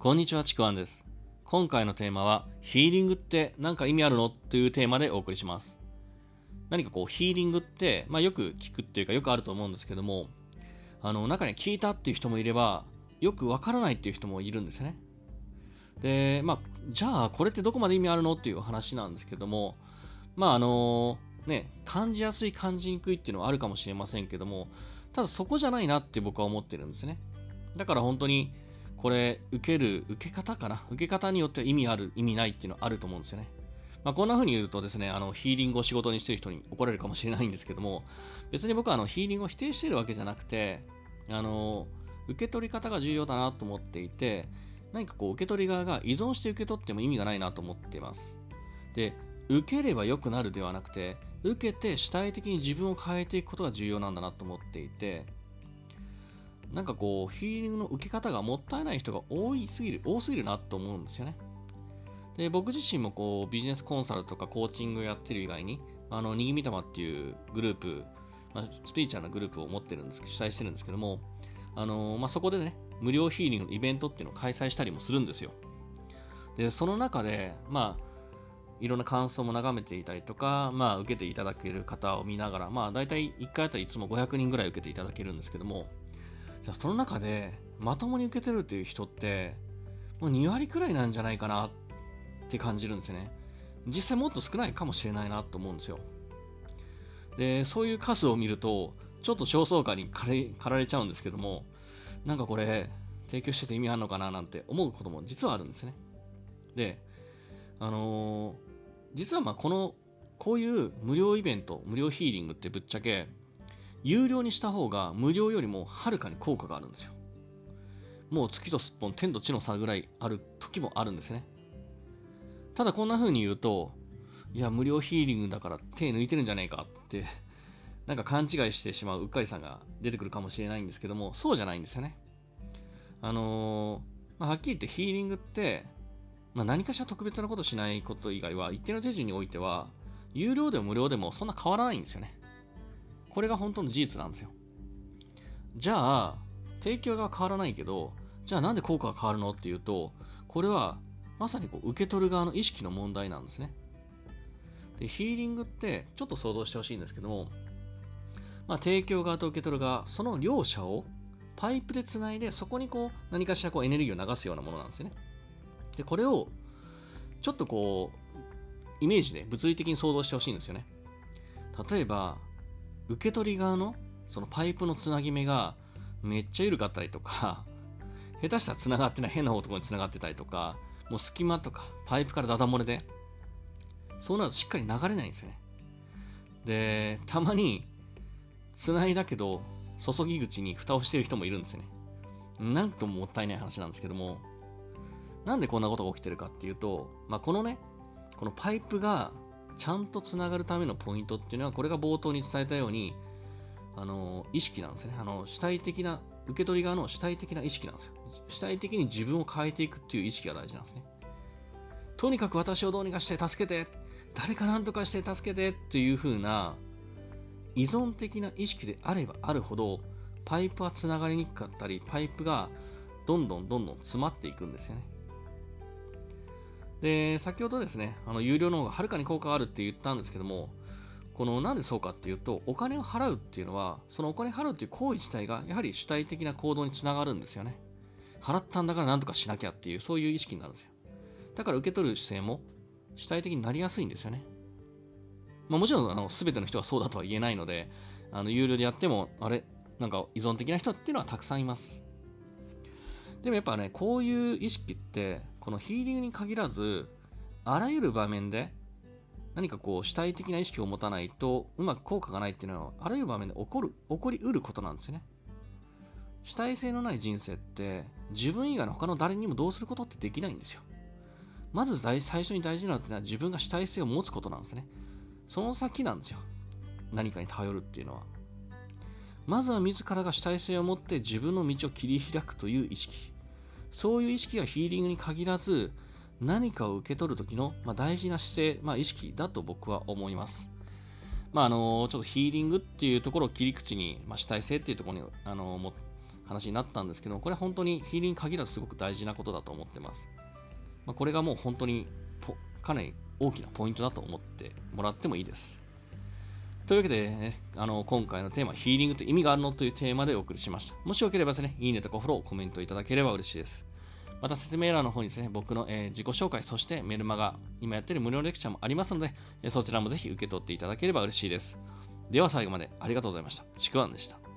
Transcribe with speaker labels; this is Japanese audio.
Speaker 1: こんにちは、ちくわんです。今回のテーマは、ヒーリングって何か意味あるの？というテーマでお送りします。何かこう、ヒーリングって、まあ、よく聞くっていうかよくあると思うんですけども、あの、中に聞いたっていう人もいれば、よくわからないっていう人もいるんですね。で、まあ、じゃあ、これってどこまで意味あるの？っていう話なんですけども、まあ、あの、ね、感じやすい、感じにくいっていうのはあるかもしれませんけども、ただそこじゃないなって僕は思ってるんですね。だから本当に、これ、受ける、受け方かな？受け方によっては意味ある、意味ないっていうのはあると思うんですよね。まあ、こんな風に言うとですね、あの、ヒーリングを仕事にしてる人に怒られるかもしれないんですけども、別に僕はあの、ヒーリングを否定しているわけじゃなくて、あの、受け取り方が重要だなと思っていて、何かこう、受け取り側が依存して受け取っても意味がないなと思っています。で、受ければ良くなるではなくて、受けて主体的に自分を変えていくことが重要なんだなと思っていて、なんかこう、ヒーリングの受け方がもったいない人が多いすぎる、多すぎるなと思うんですよね。で、僕自身もこう、ビジネスコンサルとかコーチングやってる以外に、あの、にぎみたまっていうグループ、まあ、スピリチュアルなグループを持ってるんです、主催してるんですけども、あのまあ、そこでね、無料ヒーリングのイベントっていうのを開催したりもするんですよ。で、その中で、まあ、いろんな感想も眺めていたりとか、まあ、受けていただける方を見ながら、まあ、大体1回あたりいつも500人ぐらい受けていただけるんですけども、ゃその中でまともに受けてるっていう人ってもう2割くらいなんじゃないかなって感じるんですよね。実際もっと少ないかもしれないなと思うんですよ。でそういう数を見るとちょっと焦燥感に駆られちゃうんですけどもなんかこれ提供してて意味あるのかななんて思うことも実はあるんですね。であのー実はまあこのこういう無料イベント無料ヒーリングってぶっちゃけ有料にした方が無料よりもはるかに効果があるんですよ。もう月とすっぽん天と地の差ぐらいある時もあるんですね。ただこんな風に言うと、いや、無料ヒーリングだから手抜いてるんじゃねえかって、なんか勘違いしてしまううっかりさんが出てくるかもしれないんですけども、そうじゃないんですよね。あのーまあ、はっきり言ってヒーリングって、まあ、何かしら特別なことしないこと以外は、一定の手順においては、有料でも無料でもそんな変わらないんですよね。これが本当の事実なんですよ。じゃあ、提供が変わらないけど、じゃあなんで効果が変わるのっていうと、これはまさにこう受け取る側の意識の問題なんですね。で、ヒーリングってちょっと想像してほしいんですけども、まあ、提供側と受け取る側、その両者をパイプでつないで、そこにこう何かしらこうエネルギーを流すようなものなんですね。で、これをちょっとこう、イメージで物理的に想像してほしいんですよね。例えば、受け取り側のそのパイプのつなぎ目がめっちゃ緩かったりとか、下手したらつながってない変な方ところにつながってたりとか、もう隙間とかパイプからダダ漏れで、そうなるとしっかり流れないんですよね。で、たまにつないだけど注ぎ口に蓋をしてる人もいるんですよね。なんとももったいない話なんですけども、なんでこんなことが起きてるかっていうと、まあ、このね、このパイプがちゃんとつながるためのポイントっていうのは、これが冒頭に伝えたように、あの、意識なんですね。あの、主体的な、受け取り側の主体的な意識なんですよ。主体的に自分を変えていくっていう意識が大事なんですね。とにかく私をどうにかして助けて、誰か何とかして助けてっていう風な依存的な意識であればあるほど、パイプはつながりにくかったり、パイプがどんどんどんどん詰まっていくんですよね。で、先ほどですね、あの有料の方がはるかに効果があるって言ったんですけども、このなんでそうかっていうと、お金を払うっていうのは、そのお金払うっていう行為自体が、やはり主体的な行動につながるんですよね。払ったんだから何とかしなきゃっていう、そういう意識になるんですよ。だから受け取る姿勢も主体的になりやすいんですよね。まあ、もちろんあの全ての人はそうだとは言えないので、あの有料でやっても、あれ、なんか依存的な人っていうのはたくさんいます。でもやっぱね、こういう意識って、このヒーリングに限らず、あらゆる場面で何かこう主体的な意識を持たないとうまく効果がないっていうのはあらゆる場面で起こる起こりうることなんですよね。主体性のない人生って自分以外の他の誰にもどうすることってできないんですよ。まず最初に大事なのってのは自分が主体性を持つことなんですね。その先なんですよ。何かに頼るっていうのは。まずは自らが主体性を持って自分の道を切り開くという意識。そういう意識がヒーリングに限らず何かを受け取る時の、まあ、大事な姿勢、まあ、意識だと僕は思います。まあ、あのちょっとヒーリングっていうところを切り口に、まあ、主体性っていうところにあのも話になったんですけどこれは本当にヒーリング限らずすごく大事なことだと思ってます。まあ、これがもう本当にかなり大きなポイントだと思ってもらってもいいです。というわけで、ね、あの今回のテーマ、ヒーリングと意味があるのというテーマでお送りしました。もしよければですね、いいねとかフォロー、コメントいただければ嬉しいです。また説明欄の方にですね、僕の、えー、自己紹介、そしてメルマガ、今やってる無料レクチャーもありますので、そちらもぜひ受け取っていただければ嬉しいです。では最後までありがとうございました。ちくわんでした。